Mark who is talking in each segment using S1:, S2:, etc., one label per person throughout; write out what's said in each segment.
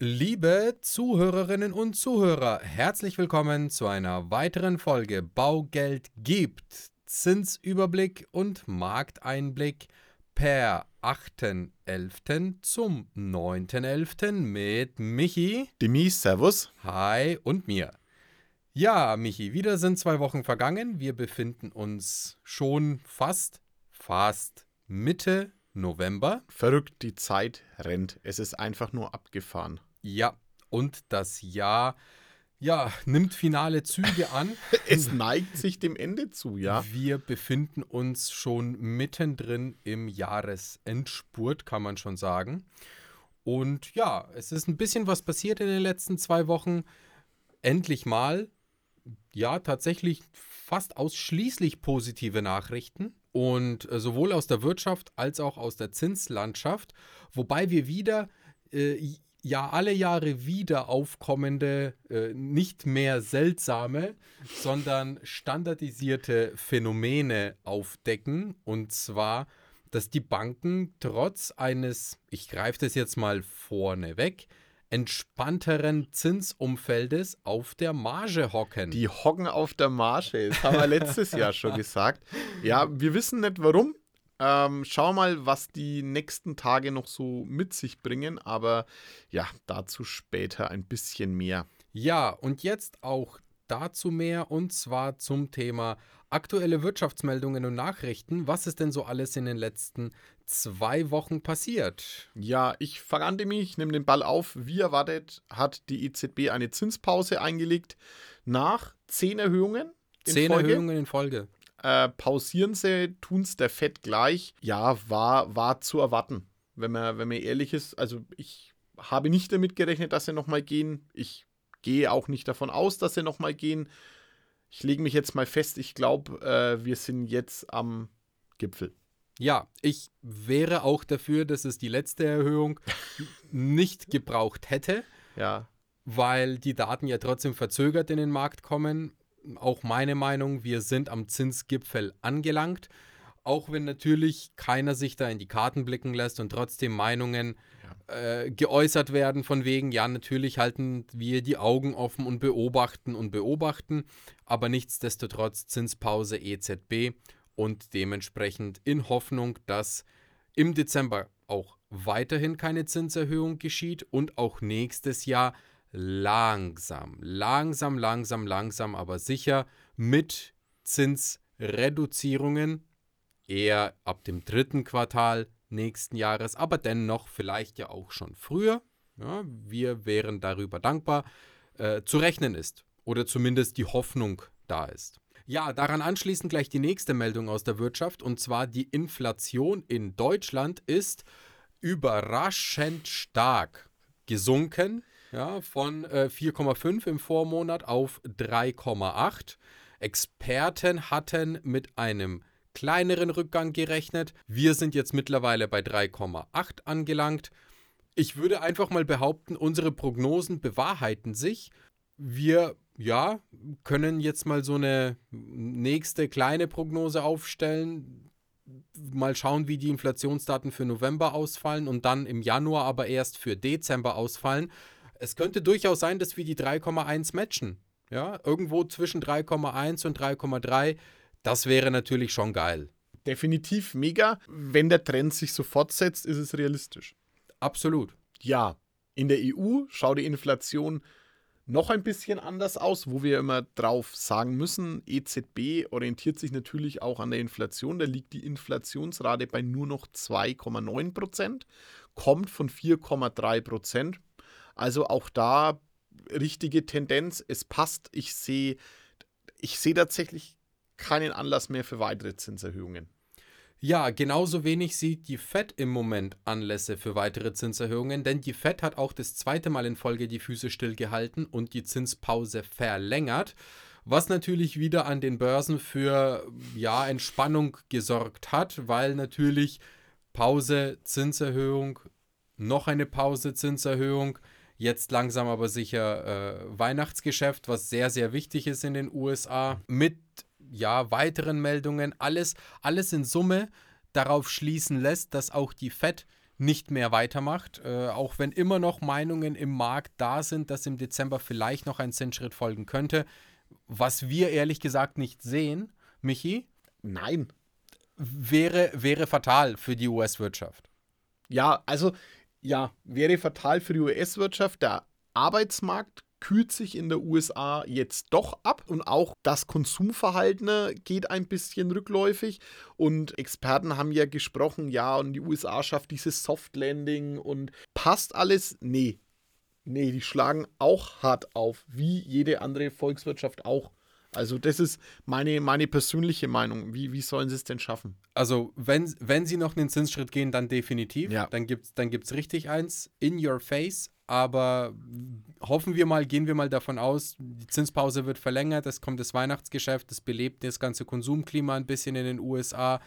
S1: Liebe Zuhörerinnen und Zuhörer, herzlich willkommen zu einer weiteren Folge Baugeld gibt. Zinsüberblick und Markteinblick per 8.11. zum 9.11. mit Michi,
S2: Demis, Servus.
S1: Hi und mir. Ja, Michi, wieder sind zwei Wochen vergangen. Wir befinden uns schon fast, fast Mitte November.
S2: Verrückt, die Zeit rennt. Es ist einfach nur abgefahren.
S1: Ja, und das Jahr ja, nimmt finale Züge an.
S2: es neigt sich dem Ende zu, ja.
S1: Wir befinden uns schon mittendrin im Jahresendspurt, kann man schon sagen. Und ja, es ist ein bisschen was passiert in den letzten zwei Wochen. Endlich mal, ja, tatsächlich fast ausschließlich positive Nachrichten. Und äh, sowohl aus der Wirtschaft als auch aus der Zinslandschaft. Wobei wir wieder äh, ja alle Jahre wieder aufkommende, äh, nicht mehr seltsame, sondern standardisierte Phänomene aufdecken. Und zwar, dass die Banken trotz eines, ich greife das jetzt mal vorne weg, entspannteren Zinsumfeldes auf der Marge hocken.
S2: Die hocken auf der Marge, das haben wir letztes Jahr schon gesagt. Ja, wir wissen nicht warum. Ähm, schau mal, was die nächsten Tage noch so mit sich bringen, aber ja, dazu später ein bisschen mehr.
S1: Ja, und jetzt auch dazu mehr und zwar zum Thema aktuelle Wirtschaftsmeldungen und Nachrichten. Was ist denn so alles in den letzten zwei Wochen passiert?
S2: Ja, ich verrannte mich, nehme den Ball auf. Wie erwartet hat die EZB eine Zinspause eingelegt nach zehn Erhöhungen.
S1: In zehn Folge. Erhöhungen in Folge
S2: äh, pausieren sie, tun es der Fett gleich. Ja, war, war zu erwarten, wenn man, wenn man ehrlich ist. Also ich habe nicht damit gerechnet, dass sie nochmal gehen. Ich gehe auch nicht davon aus, dass sie nochmal gehen. Ich lege mich jetzt mal fest, ich glaube, äh, wir sind jetzt am Gipfel.
S1: Ja, ich wäre auch dafür, dass es die letzte Erhöhung nicht gebraucht hätte.
S2: Ja.
S1: Weil die Daten ja trotzdem verzögert in den Markt kommen auch meine Meinung, wir sind am Zinsgipfel angelangt. Auch wenn natürlich keiner sich da in die Karten blicken lässt und trotzdem Meinungen ja. äh, geäußert werden von wegen, ja, natürlich halten wir die Augen offen und beobachten und beobachten, aber nichtsdestotrotz Zinspause EZB und dementsprechend in Hoffnung, dass im Dezember auch weiterhin keine Zinserhöhung geschieht und auch nächstes Jahr langsam, langsam, langsam, langsam, aber sicher mit Zinsreduzierungen eher ab dem dritten Quartal nächsten Jahres, aber dennoch vielleicht ja auch schon früher. Ja, wir wären darüber dankbar, äh, zu rechnen ist oder zumindest die Hoffnung da ist. Ja, daran anschließend gleich die nächste Meldung aus der Wirtschaft und zwar die Inflation in Deutschland ist überraschend stark gesunken ja, von äh, 4,5 im Vormonat auf 3,8. Experten hatten mit einem kleineren Rückgang gerechnet. Wir sind jetzt mittlerweile bei 3,8 angelangt. Ich würde einfach mal behaupten, unsere Prognosen bewahrheiten sich. Wir ja, können jetzt mal so eine nächste kleine Prognose aufstellen. Mal schauen, wie die Inflationsdaten für November ausfallen und dann im Januar aber erst für Dezember ausfallen es könnte durchaus sein, dass wir die 3,1 matchen. Ja, irgendwo zwischen 3,1 und 3,3. Das wäre natürlich schon geil.
S2: Definitiv mega. Wenn der Trend sich so fortsetzt, ist es realistisch.
S1: Absolut.
S2: Ja, in der EU schaut die Inflation noch ein bisschen anders aus, wo wir immer drauf sagen müssen, EZB orientiert sich natürlich auch an der Inflation. Da liegt die Inflationsrate bei nur noch 2,9 Prozent, kommt von 4,3 Prozent. Also auch da richtige Tendenz, es passt. Ich sehe ich sehe tatsächlich keinen Anlass mehr für weitere Zinserhöhungen.
S1: Ja, genauso wenig sieht die Fed im Moment Anlässe für weitere Zinserhöhungen, denn die Fed hat auch das zweite Mal in Folge die Füße stillgehalten und die Zinspause verlängert, was natürlich wieder an den Börsen für ja, Entspannung gesorgt hat, weil natürlich Pause, Zinserhöhung, noch eine Pause, Zinserhöhung, Jetzt langsam aber sicher äh, Weihnachtsgeschäft, was sehr, sehr wichtig ist in den USA. Mit ja, weiteren Meldungen, alles, alles in Summe darauf schließen lässt, dass auch die Fed nicht mehr weitermacht, äh, auch wenn immer noch Meinungen im Markt da sind, dass im Dezember vielleicht noch ein Zinsschritt folgen könnte, was wir ehrlich gesagt nicht sehen, Michi.
S2: Nein.
S1: Wäre, wäre fatal für die US-Wirtschaft.
S2: Ja, also ja, wäre fatal für die US-Wirtschaft. Der Arbeitsmarkt kühlt sich in der USA jetzt doch ab und auch das Konsumverhalten geht ein bisschen rückläufig und Experten haben ja gesprochen, ja, und die USA schafft dieses Soft Landing und passt alles? Nee. Nee, die schlagen auch hart auf, wie jede andere Volkswirtschaft auch. Also das ist meine, meine persönliche Meinung. Wie, wie sollen sie es denn schaffen?
S1: Also wenn, wenn sie noch einen Zinsschritt gehen, dann definitiv.
S2: Ja.
S1: Dann gibt es dann gibt's richtig eins, in your face. Aber hoffen wir mal, gehen wir mal davon aus, die Zinspause wird verlängert, es kommt das Weihnachtsgeschäft, es belebt das ganze Konsumklima ein bisschen in den USA.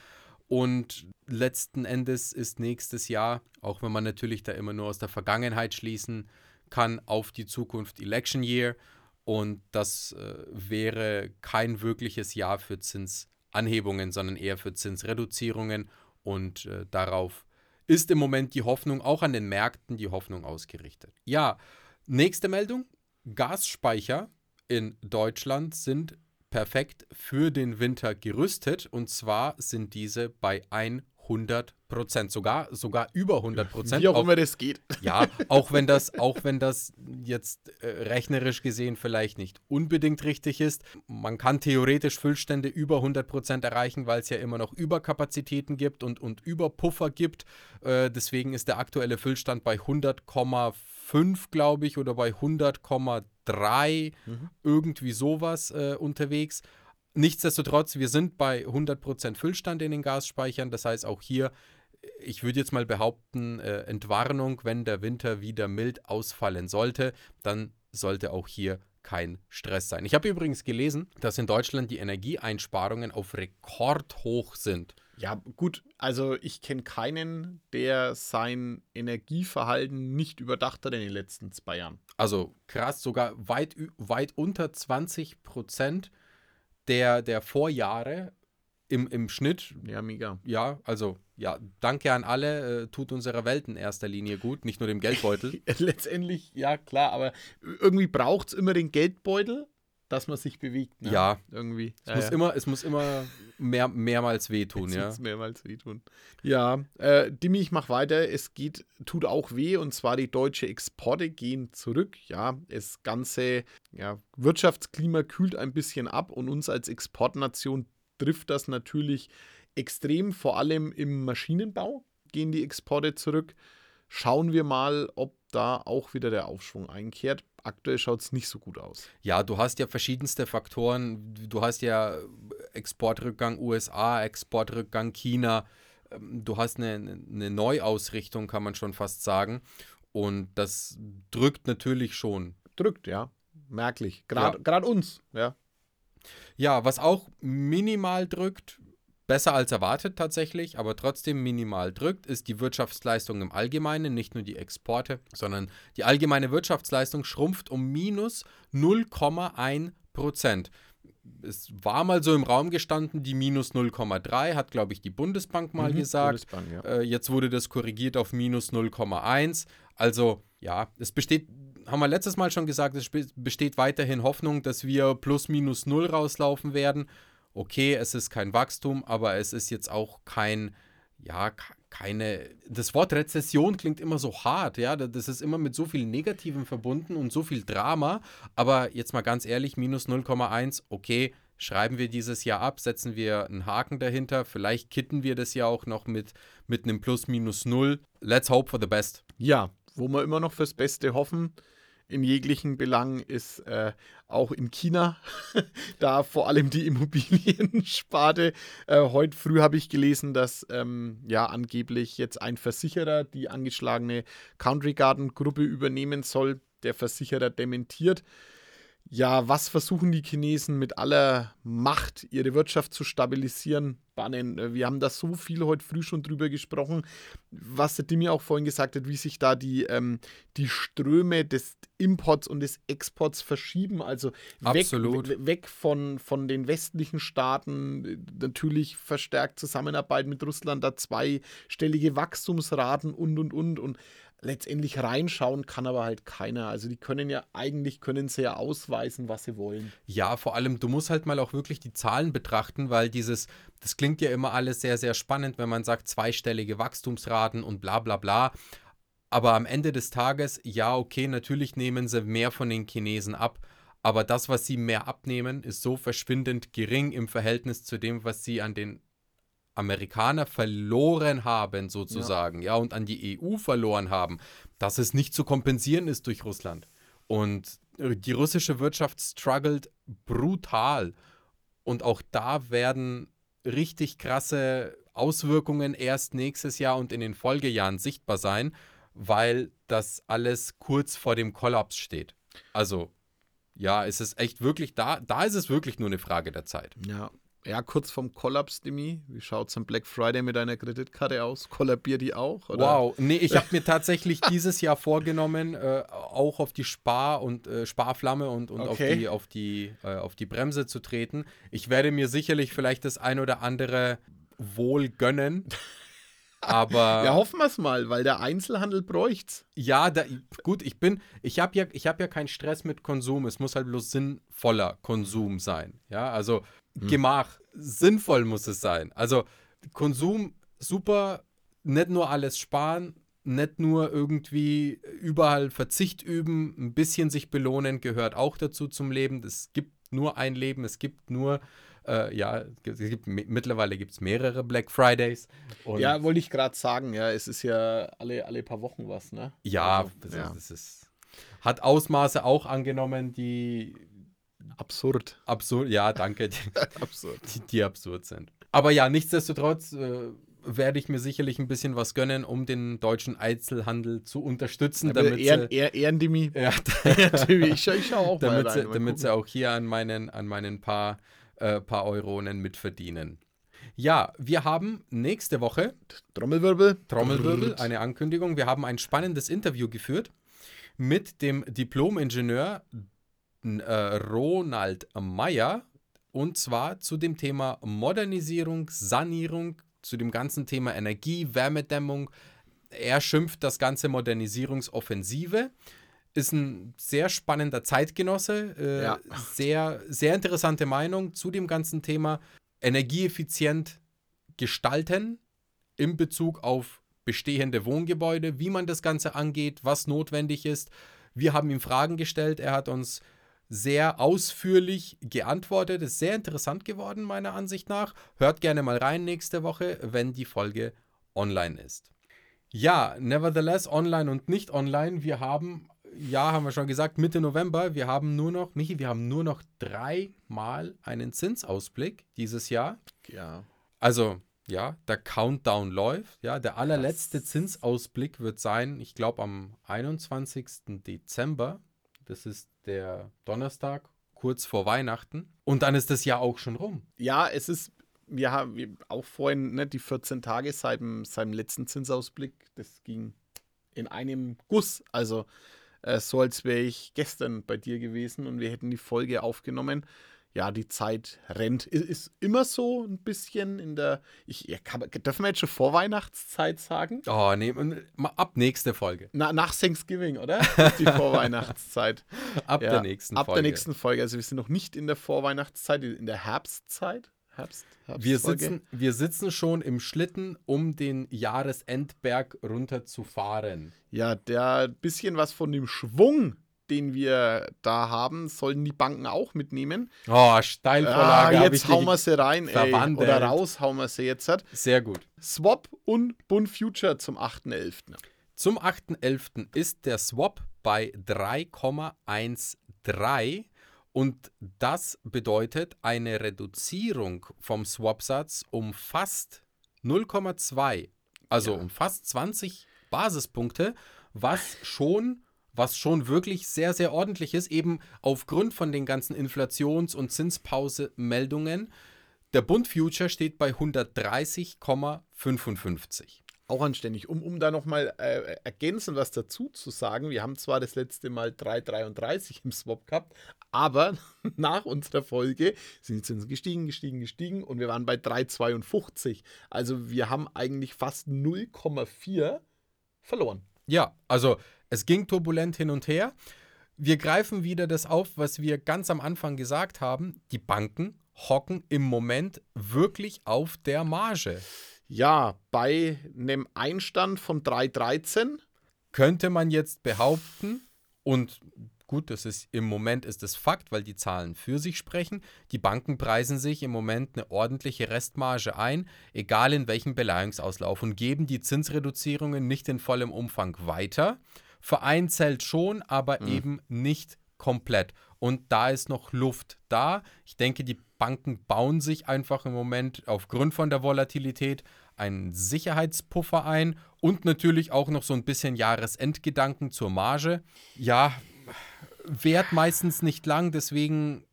S1: Und letzten Endes ist nächstes Jahr, auch wenn man natürlich da immer nur aus der Vergangenheit schließen kann, auf die Zukunft Election Year. Und das äh, wäre kein wirkliches Jahr für Zinsanhebungen, sondern eher für Zinsreduzierungen. Und äh, darauf ist im Moment die Hoffnung, auch an den Märkten, die Hoffnung ausgerichtet. Ja, nächste Meldung. Gasspeicher in Deutschland sind perfekt für den Winter gerüstet. Und zwar sind diese bei 100 Prozent, sogar, sogar über 100 Prozent.
S2: Wie auch, auch, immer das geht.
S1: Ja, auch wenn das, auch wenn das jetzt äh, rechnerisch gesehen vielleicht nicht unbedingt richtig ist. Man kann theoretisch Füllstände über 100 Prozent erreichen, weil es ja immer noch Überkapazitäten gibt und, und Überpuffer gibt. Äh, deswegen ist der aktuelle Füllstand bei 100,5, glaube ich, oder bei 100,3, mhm. irgendwie sowas äh, unterwegs. Nichtsdestotrotz, wir sind bei 100% Füllstand in den Gasspeichern. Das heißt, auch hier ich würde jetzt mal behaupten, äh, Entwarnung, wenn der Winter wieder mild ausfallen sollte, dann sollte auch hier kein Stress sein. Ich habe übrigens gelesen, dass in Deutschland die Energieeinsparungen auf Rekordhoch sind.
S2: Ja, gut, also ich kenne keinen, der sein Energieverhalten nicht überdacht hat in den letzten zwei Jahren.
S1: Also krass, sogar weit, weit unter 20 Prozent der, der Vorjahre im, im Schnitt.
S2: Ja, mega.
S1: Ja, also ja, danke an alle, äh, tut unserer Welt in erster Linie gut, nicht nur dem Geldbeutel.
S2: Letztendlich, ja klar, aber irgendwie braucht es immer den Geldbeutel, dass man sich bewegt.
S1: Ne? Ja, irgendwie. Es, ja, muss ja. Immer, es muss immer mehr, mehrmals wehtun, es ja.
S2: muss mehrmals wehtun. Ja, äh, Dimi, ich mach weiter. Es geht, tut auch weh und zwar die deutsche Exporte gehen zurück. Ja, das ganze ja, Wirtschaftsklima kühlt ein bisschen ab und uns als Exportnation trifft das natürlich extrem, vor allem im Maschinenbau gehen die Exporte zurück. Schauen wir mal, ob da auch wieder der Aufschwung einkehrt. Aktuell schaut es nicht so gut aus.
S1: Ja, du hast ja verschiedenste Faktoren. Du hast ja Exportrückgang USA, Exportrückgang China. Ähm, du hast eine, eine Neuausrichtung, kann man schon fast sagen. Und das drückt natürlich schon.
S2: Drückt, ja. Merklich. Gerade ja. uns, ja.
S1: Ja, was auch minimal drückt, besser als erwartet tatsächlich, aber trotzdem minimal drückt, ist die Wirtschaftsleistung im Allgemeinen, nicht nur die Exporte, sondern die allgemeine Wirtschaftsleistung schrumpft um minus 0,1 Prozent. Es war mal so im Raum gestanden, die minus 0,3, hat, glaube ich, die Bundesbank mal mhm, gesagt. Bundesbank, ja. äh, jetzt wurde das korrigiert auf minus 0,1. Also ja, es besteht haben wir letztes Mal schon gesagt, es besteht weiterhin Hoffnung, dass wir plus minus null rauslaufen werden. Okay, es ist kein Wachstum, aber es ist jetzt auch kein, ja, keine. Das Wort Rezession klingt immer so hart, ja. Das ist immer mit so viel Negativem verbunden und so viel Drama. Aber jetzt mal ganz ehrlich, minus 0,1, okay, schreiben wir dieses Jahr ab, setzen wir einen Haken dahinter. Vielleicht kitten wir das ja auch noch mit, mit einem Plus minus null. Let's hope for the best.
S2: Ja, wo wir immer noch fürs Beste hoffen in jeglichen Belangen ist äh, auch in China, da vor allem die Immobiliensparte. Äh, heute früh habe ich gelesen, dass ähm, ja angeblich jetzt ein Versicherer die angeschlagene Country Garden Gruppe übernehmen soll. Der Versicherer dementiert. Ja, was versuchen die Chinesen mit aller Macht, ihre Wirtschaft zu stabilisieren? Bannen. Äh, wir haben da so viel heute früh schon drüber gesprochen, was der Dimi auch vorhin gesagt hat, wie sich da die, ähm, die Ströme des Imports und des Exports verschieben. Also weg, weg von, von den westlichen Staaten, natürlich verstärkt Zusammenarbeit mit Russland, da zweistellige Wachstumsraten und und und. Und letztendlich reinschauen kann aber halt keiner. Also die können ja eigentlich können sie ja ausweisen, was sie wollen.
S1: Ja, vor allem du musst halt mal auch wirklich die Zahlen betrachten, weil dieses das klingt ja immer alles sehr sehr spannend, wenn man sagt zweistellige Wachstumsraten und bla bla bla. Aber am Ende des Tages, ja, okay, natürlich nehmen sie mehr von den Chinesen ab, aber das, was sie mehr abnehmen, ist so verschwindend gering im Verhältnis zu dem, was sie an den Amerikaner verloren haben, sozusagen, ja. ja, und an die EU verloren haben, dass es nicht zu kompensieren ist durch Russland. Und die russische Wirtschaft struggelt brutal. Und auch da werden richtig krasse Auswirkungen erst nächstes Jahr und in den Folgejahren sichtbar sein, weil das alles kurz vor dem Kollaps steht. Also, ja, es ist echt wirklich da, da ist es wirklich nur eine Frage der Zeit.
S2: Ja, ja, kurz vom Kollaps, Demi. Wie schaut es am Black Friday mit deiner Kreditkarte aus? Kollabiert die auch?
S1: Oder? Wow, nee, ich habe mir tatsächlich dieses Jahr vorgenommen, äh, auch auf die Spar- und äh, Sparflamme und, und okay. auf, die, auf, die, äh, auf die Bremse zu treten. Ich werde mir sicherlich vielleicht das ein oder andere wohl gönnen. Aber
S2: ja, hoffen wir es mal, weil der Einzelhandel bräucht's.
S1: Ja, da, gut, ich bin, ich habe ja, ich habe ja keinen Stress mit Konsum. Es muss halt bloß sinnvoller Konsum sein. Ja, also hm. Gemach, sinnvoll muss es sein. Also Konsum super, nicht nur alles sparen, nicht nur irgendwie überall Verzicht üben, ein bisschen sich belohnen gehört auch dazu zum Leben. Es gibt nur ein Leben, es gibt nur äh, ja, es gibt, mittlerweile gibt es mehrere Black Fridays.
S2: ja, wollte ich gerade sagen, ja, es ist ja alle, alle paar Wochen was, ne?
S1: Ja, also, das, ja. das ist, hat Ausmaße auch angenommen, die
S2: absurd.
S1: Absurd, ja, danke. absurd. Die, die, absurd sind. Aber ja, nichtsdestotrotz äh, werde ich mir sicherlich ein bisschen was gönnen, um den deutschen Einzelhandel zu unterstützen.
S2: damit Ehren, sie, Ehren. Ja,
S1: ich, ich schaue auch damit mal rein, sie, damit sie auch hier an meinen, an meinen paar äh, paar Euronen mitverdienen. Ja, wir haben nächste Woche
S2: Trommelwirbel.
S1: Trommelwirbel, eine Ankündigung. Wir haben ein spannendes Interview geführt mit dem Diplom-Ingenieur äh, Ronald Meyer und zwar zu dem Thema Modernisierung, Sanierung, zu dem ganzen Thema Energie, Wärmedämmung. Er schimpft das ganze Modernisierungsoffensive ist ein sehr spannender Zeitgenosse. Äh, ja. sehr, sehr interessante Meinung zu dem ganzen Thema energieeffizient gestalten in Bezug auf bestehende Wohngebäude, wie man das Ganze angeht, was notwendig ist. Wir haben ihm Fragen gestellt. Er hat uns sehr ausführlich geantwortet. Ist sehr interessant geworden, meiner Ansicht nach. Hört gerne mal rein nächste Woche, wenn die Folge online ist. Ja, nevertheless, online und nicht online. Wir haben ja, haben wir schon gesagt, Mitte November. Wir haben nur noch, Michi, wir haben nur noch dreimal einen Zinsausblick dieses Jahr.
S2: Ja.
S1: Also, ja, der Countdown läuft. Ja, der allerletzte das. Zinsausblick wird sein, ich glaube, am 21. Dezember. Das ist der Donnerstag, kurz vor Weihnachten. Und dann ist das Jahr auch schon rum.
S2: Ja, es ist, wir haben auch vorhin ne, die 14 Tage seit dem, seit dem letzten Zinsausblick. Das ging in einem Guss. Also äh, so als wäre ich gestern bei dir gewesen und wir hätten die Folge aufgenommen. Ja, die Zeit rennt. Ist, ist immer so ein bisschen in der. Ich, ja, kann, dürfen wir jetzt schon Vorweihnachtszeit sagen?
S1: Oh, nee, ab nächste Folge.
S2: Na, nach Thanksgiving, oder? die Vorweihnachtszeit.
S1: ab ja, der nächsten
S2: ab Folge. Ab der nächsten Folge. Also wir sind noch nicht in der Vorweihnachtszeit, in der Herbstzeit. Herbst,
S1: wir, sitzen, wir sitzen schon im Schlitten, um den Jahresendberg runter zu fahren.
S2: Ja, der bisschen was von dem Schwung, den wir da haben, sollen die Banken auch mitnehmen.
S1: Oh, Steilvorlage.
S2: Ah, jetzt hauen wir sie rein, ey. Oder raus hauen wir sie jetzt.
S1: Sehr gut.
S2: Swap und Bund Future zum 8.11.
S1: Zum 8.11. ist der Swap bei 3,13 und das bedeutet eine Reduzierung vom Swap-Satz um fast 0,2, also ja. um fast 20 Basispunkte, was schon was schon wirklich sehr, sehr ordentlich ist, eben aufgrund von den ganzen Inflations- und Zinspause-Meldungen. Der Bund Future steht bei 130,55.
S2: Auch anständig. Um, um da nochmal äh, ergänzend was dazu zu sagen, wir haben zwar das letzte Mal 3,33 im Swap gehabt, aber nach unserer Folge sind die Zinsen gestiegen, gestiegen, gestiegen und wir waren bei 3,52. Also wir haben eigentlich fast 0,4 verloren.
S1: Ja, also es ging turbulent hin und her. Wir greifen wieder das auf, was wir ganz am Anfang gesagt haben. Die Banken hocken im Moment wirklich auf der Marge.
S2: Ja, bei einem Einstand von 3,13
S1: könnte man jetzt behaupten, und gut, das ist im Moment ist es Fakt, weil die Zahlen für sich sprechen, die Banken preisen sich im Moment eine ordentliche Restmarge ein, egal in welchem Beleihungsauslauf, und geben die Zinsreduzierungen nicht in vollem Umfang weiter. Vereinzelt schon, aber mhm. eben nicht komplett. Und da ist noch Luft da. Ich denke, die Banken bauen sich einfach im Moment aufgrund von der Volatilität einen Sicherheitspuffer ein und natürlich auch noch so ein bisschen Jahresendgedanken zur Marge. Ja, währt meistens nicht lang, deswegen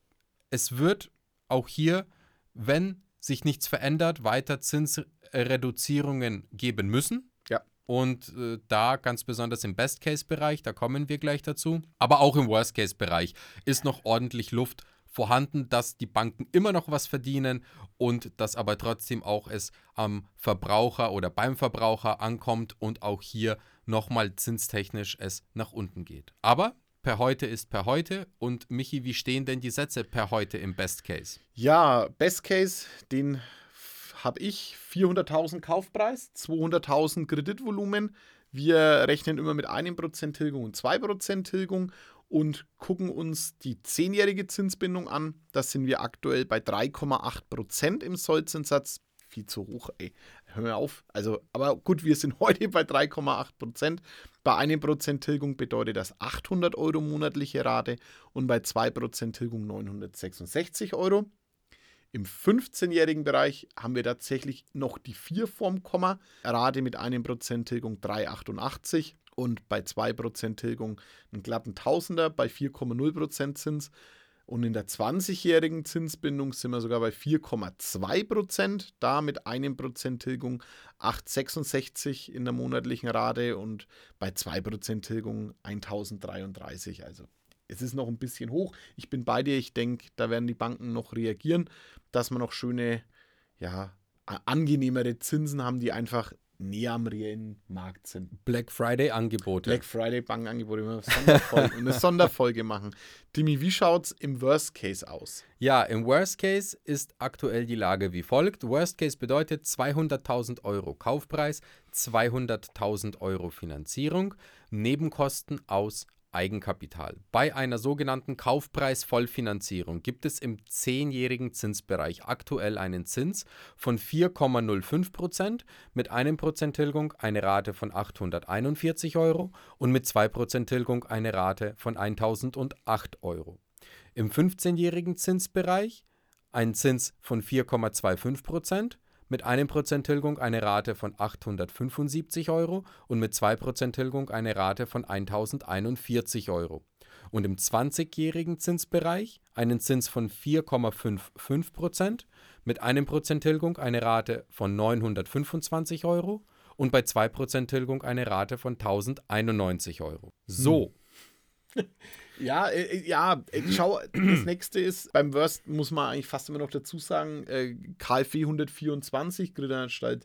S1: es wird auch hier, wenn sich nichts verändert, weiter Zinsreduzierungen geben müssen. Und äh, da ganz besonders im Best-Case-Bereich, da kommen wir gleich dazu, aber auch im Worst-Case-Bereich ist noch ordentlich Luft vorhanden, dass die Banken immer noch was verdienen und dass aber trotzdem auch es am Verbraucher oder beim Verbraucher ankommt und auch hier nochmal zinstechnisch es nach unten geht. Aber per heute ist per heute. Und Michi, wie stehen denn die Sätze per heute im Best Case?
S2: Ja, Best Case, den habe ich 400.000 Kaufpreis, 200.000 Kreditvolumen. Wir rechnen immer mit einem Prozent Tilgung und 2% Tilgung und gucken uns die zehnjährige Zinsbindung an. Da sind wir aktuell bei 3,8 Prozent im Sollzinssatz. Viel zu hoch, ey. Hör mir auf. Also, aber gut, wir sind heute bei 3,8 Prozent. Bei 1 Prozent Tilgung bedeutet das 800 Euro monatliche Rate und bei 2 Prozent Tilgung 966 Euro. Im 15-jährigen Bereich haben wir tatsächlich noch die 4 vorm Komma. Rate mit 1 Prozent Tilgung 3,88 und bei 2% Tilgung einen glatten Tausender bei 4,0% Zins. Und in der 20-jährigen Zinsbindung sind wir sogar bei 4,2%, da mit einem Prozent Tilgung 8,66 in der monatlichen Rate und bei 2% Tilgung 1033. Also es ist noch ein bisschen hoch. Ich bin bei dir, ich denke, da werden die Banken noch reagieren, dass wir noch schöne, ja, angenehmere Zinsen haben, die einfach näher am reellen Markt sind.
S1: Black Friday Angebote.
S2: Black Friday Bankangebote, eine Sonderfolge, eine Sonderfolge machen. Dimi, wie schaut es im Worst Case aus?
S1: Ja, im Worst Case ist aktuell die Lage wie folgt. Worst Case bedeutet 200.000 Euro Kaufpreis, 200.000 Euro Finanzierung, Nebenkosten aus Eigenkapital. Bei einer sogenannten Kaufpreisvollfinanzierung gibt es im zehnjährigen Zinsbereich aktuell einen Zins von 4,05% mit 1% Tilgung eine Rate von 841 Euro und mit 2% Tilgung eine Rate von 1008 Euro. Im 15-jährigen Zinsbereich ein Zins von 4,25% mit 1% Tilgung eine Rate von 875 Euro und mit 2% Tilgung eine Rate von 1041 Euro. Und im 20-jährigen Zinsbereich einen Zins von 4,55% mit 1% Tilgung eine Rate von 925 Euro und bei 2% Tilgung eine Rate von 1091 Euro. So.
S2: Hm. Ja, äh, äh, ja, äh, schau, das nächste ist, beim Worst muss man eigentlich fast immer noch dazu sagen, äh, KfW 124, Kreditanstalt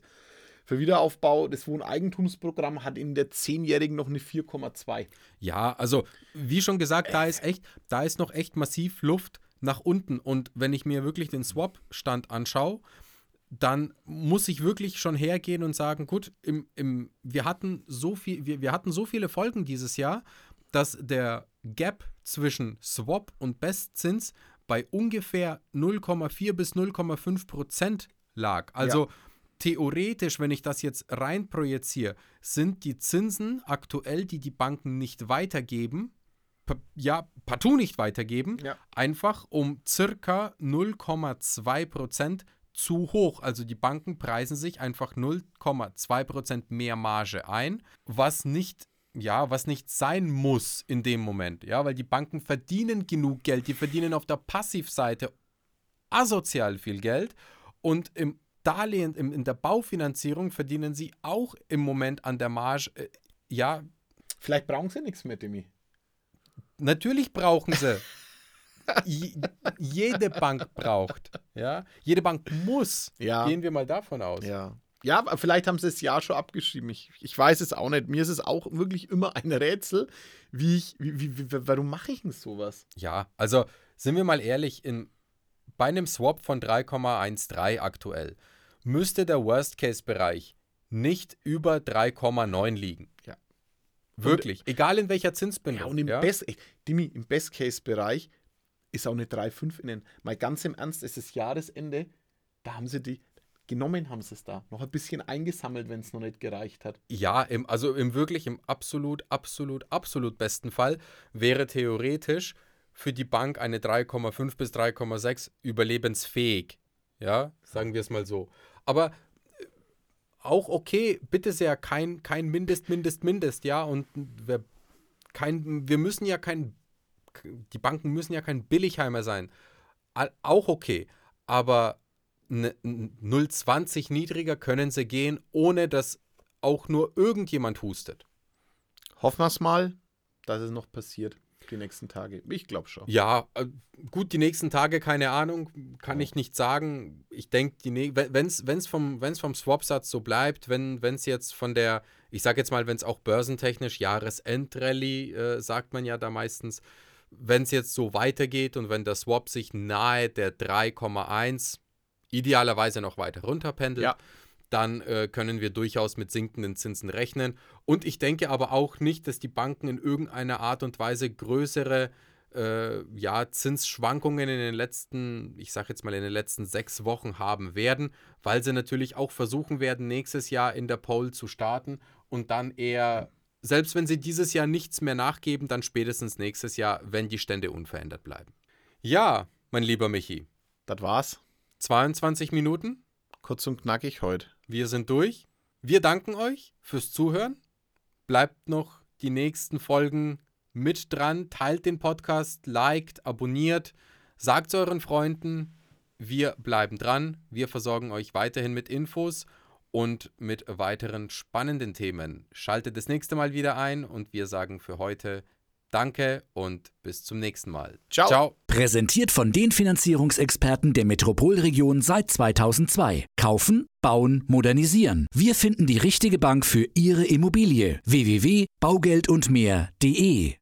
S2: für Wiederaufbau, das Wohneigentumsprogramm hat in der zehnjährigen noch eine 4,2.
S1: Ja, also wie schon gesagt, da ist echt, da ist noch echt massiv Luft nach unten. Und wenn ich mir wirklich den Swap-Stand anschaue, dann muss ich wirklich schon hergehen und sagen, gut, im, im, wir, hatten so viel, wir, wir hatten so viele Folgen dieses Jahr, dass der Gap zwischen Swap und Bestzins bei ungefähr 0,4 bis 0,5 Prozent lag. Also ja. theoretisch, wenn ich das jetzt rein projiziere, sind die Zinsen aktuell, die die Banken nicht weitergeben, ja, partout nicht weitergeben, ja. einfach um circa 0,2 Prozent zu hoch. Also die Banken preisen sich einfach 0,2 Prozent mehr Marge ein, was nicht ja, was nicht sein muss in dem Moment, ja, weil die Banken verdienen genug Geld, die verdienen auf der Passivseite asozial viel Geld und im Darlehen, im, in der Baufinanzierung verdienen sie auch im Moment an der Marge, äh, ja.
S2: Vielleicht brauchen sie nichts mehr, Demi.
S1: Natürlich brauchen sie. jede Bank braucht, ja. Jede Bank muss.
S2: Ja.
S1: Gehen wir mal davon aus.
S2: Ja. Ja, vielleicht haben sie das Jahr schon abgeschrieben. Ich, ich weiß es auch nicht. Mir ist es auch wirklich immer ein Rätsel, wie ich, wie, wie, warum mache ich denn sowas?
S1: Ja, also sind wir mal ehrlich, in, bei einem Swap von 3,13 aktuell müsste der Worst-Case-Bereich nicht über 3,9 liegen.
S2: Ja.
S1: Wirklich. Und, Egal in welcher Zinsbindung.
S2: Ja, und im,
S1: ja?
S2: Best, Dimi, im Best-Case-Bereich ist auch eine 3,5 innen. Mal ganz im Ernst, es ist Jahresende. Da haben sie die, genommen haben sie es da. Noch ein bisschen eingesammelt, wenn es noch nicht gereicht hat.
S1: Ja, im, also im wirklich, im absolut, absolut, absolut besten Fall wäre theoretisch für die Bank eine 3,5 bis 3,6 überlebensfähig. Ja, sagen wir es mal so. Aber äh, auch okay, bitte sehr, kein, kein Mindest, Mindest, Mindest, ja. Und wir, kein, wir müssen ja kein, die Banken müssen ja kein Billigheimer sein. Auch okay. Aber 0,20 niedriger können sie gehen, ohne dass auch nur irgendjemand hustet.
S2: Hoffen wir es mal, dass es noch passiert die nächsten Tage. Ich glaube schon.
S1: Ja, äh, gut, die nächsten Tage, keine Ahnung, kann ja. ich nicht sagen. Ich denke, wenn es vom, wenn's vom Swap-Satz so bleibt, wenn es jetzt von der, ich sage jetzt mal, wenn es auch börsentechnisch Jahresendrallye, äh, sagt man ja da meistens, wenn es jetzt so weitergeht und wenn der Swap sich nahe der 3,1 idealerweise noch weiter runterpendelt, ja dann äh, können wir durchaus mit sinkenden Zinsen rechnen. Und ich denke aber auch nicht, dass die Banken in irgendeiner Art und Weise größere äh, ja, Zinsschwankungen in den letzten, ich sage jetzt mal in den letzten sechs Wochen haben werden, weil sie natürlich auch versuchen werden, nächstes Jahr in der Pole zu starten und dann eher, selbst wenn sie dieses Jahr nichts mehr nachgeben, dann spätestens nächstes Jahr, wenn die Stände unverändert bleiben. Ja, mein lieber Michi.
S2: Das war's.
S1: 22 Minuten.
S2: Kurz und knackig heute.
S1: Wir sind durch. Wir danken euch fürs Zuhören. Bleibt noch die nächsten Folgen mit dran. Teilt den Podcast, liked, abonniert, sagt es euren Freunden. Wir bleiben dran. Wir versorgen euch weiterhin mit Infos und mit weiteren spannenden Themen. Schaltet das nächste Mal wieder ein und wir sagen für heute Danke und bis zum nächsten Mal.
S3: Ciao. Ciao. Präsentiert von den Finanzierungsexperten der Metropolregion seit 2002. Kaufen, bauen, modernisieren. Wir finden die richtige Bank für Ihre Immobilie. www.baugeldundmehr.de